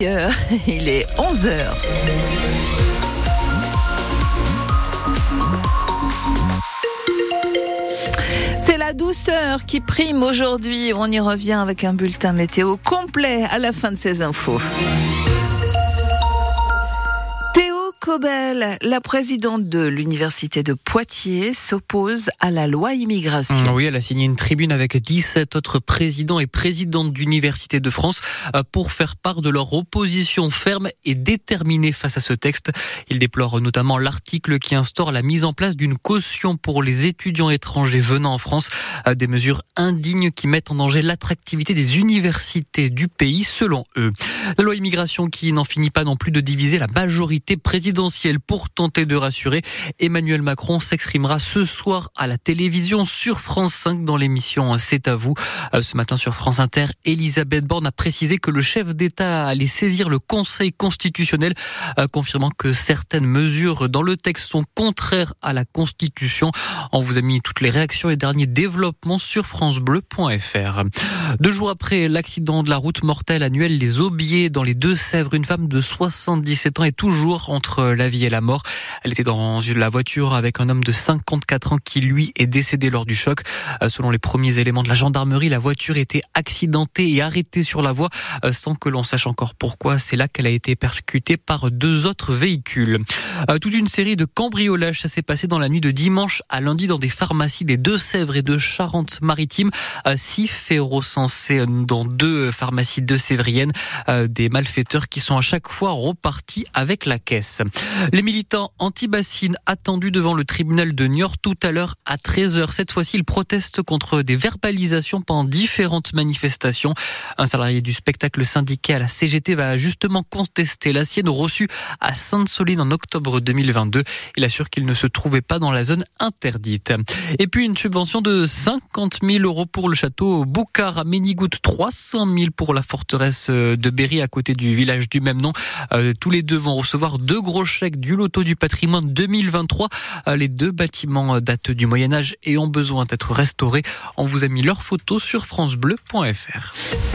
Il est 11h. C'est la douceur qui prime aujourd'hui. On y revient avec un bulletin météo complet à la fin de ces infos. Cobel, la présidente de l'université de Poitiers, s'oppose à la loi immigration. Oui, elle a signé une tribune avec 17 autres présidents et présidentes d'universités de France euh, pour faire part de leur opposition ferme et déterminée face à ce texte. Il déplore notamment l'article qui instaure la mise en place d'une caution pour les étudiants étrangers venant en France, euh, des mesures indignes qui mettent en danger l'attractivité des universités du pays selon eux. La loi immigration qui n'en finit pas non plus de diviser la majorité présidentielle pour tenter de rassurer. Emmanuel Macron s'exprimera ce soir à la télévision sur France 5 dans l'émission C'est à vous. Euh, ce matin sur France Inter, Elisabeth Borne a précisé que le chef d'État allait saisir le Conseil constitutionnel, euh, confirmant que certaines mesures dans le texte sont contraires à la Constitution. On vous a mis toutes les réactions et derniers développements sur francebleu.fr. Deux jours après l'accident de la route mortelle annuelle Les Aubiers dans les Deux-Sèvres, une femme de 77 ans est toujours entre la vie et la mort. Elle était dans la voiture avec un homme de 54 ans qui, lui, est décédé lors du choc. Euh, selon les premiers éléments de la gendarmerie, la voiture était accidentée et arrêtée sur la voie euh, sans que l'on sache encore pourquoi. C'est là qu'elle a été percutée par deux autres véhicules. Euh, toute une série de cambriolages, ça s'est passé dans la nuit de dimanche à lundi dans des pharmacies des Deux-Sèvres et de Charente-Maritime. Six faits recensés dans deux pharmacies de Sévrienne. Des malfaiteurs qui sont à chaque fois repartis avec la caisse. Les militants anti-bassines attendus devant le tribunal de Niort tout à l'heure à 13h. Cette fois-ci, ils protestent contre des verbalisations pendant différentes manifestations. Un salarié du spectacle syndiqué à la CGT va justement contester la sienne reçue à Sainte-Soline en octobre 2022. Il assure qu'il ne se trouvait pas dans la zone interdite. Et puis une subvention de 50 000 euros pour le château Boucard à Ménigout, 300 000 pour la forteresse de Berry à côté du village du même nom. Euh, tous les deux vont recevoir deux gros chèques du loto du patrimoine 2023. Euh, les deux bâtiments datent du Moyen Âge et ont besoin d'être restaurés. On vous a mis leurs photos sur francebleu.fr.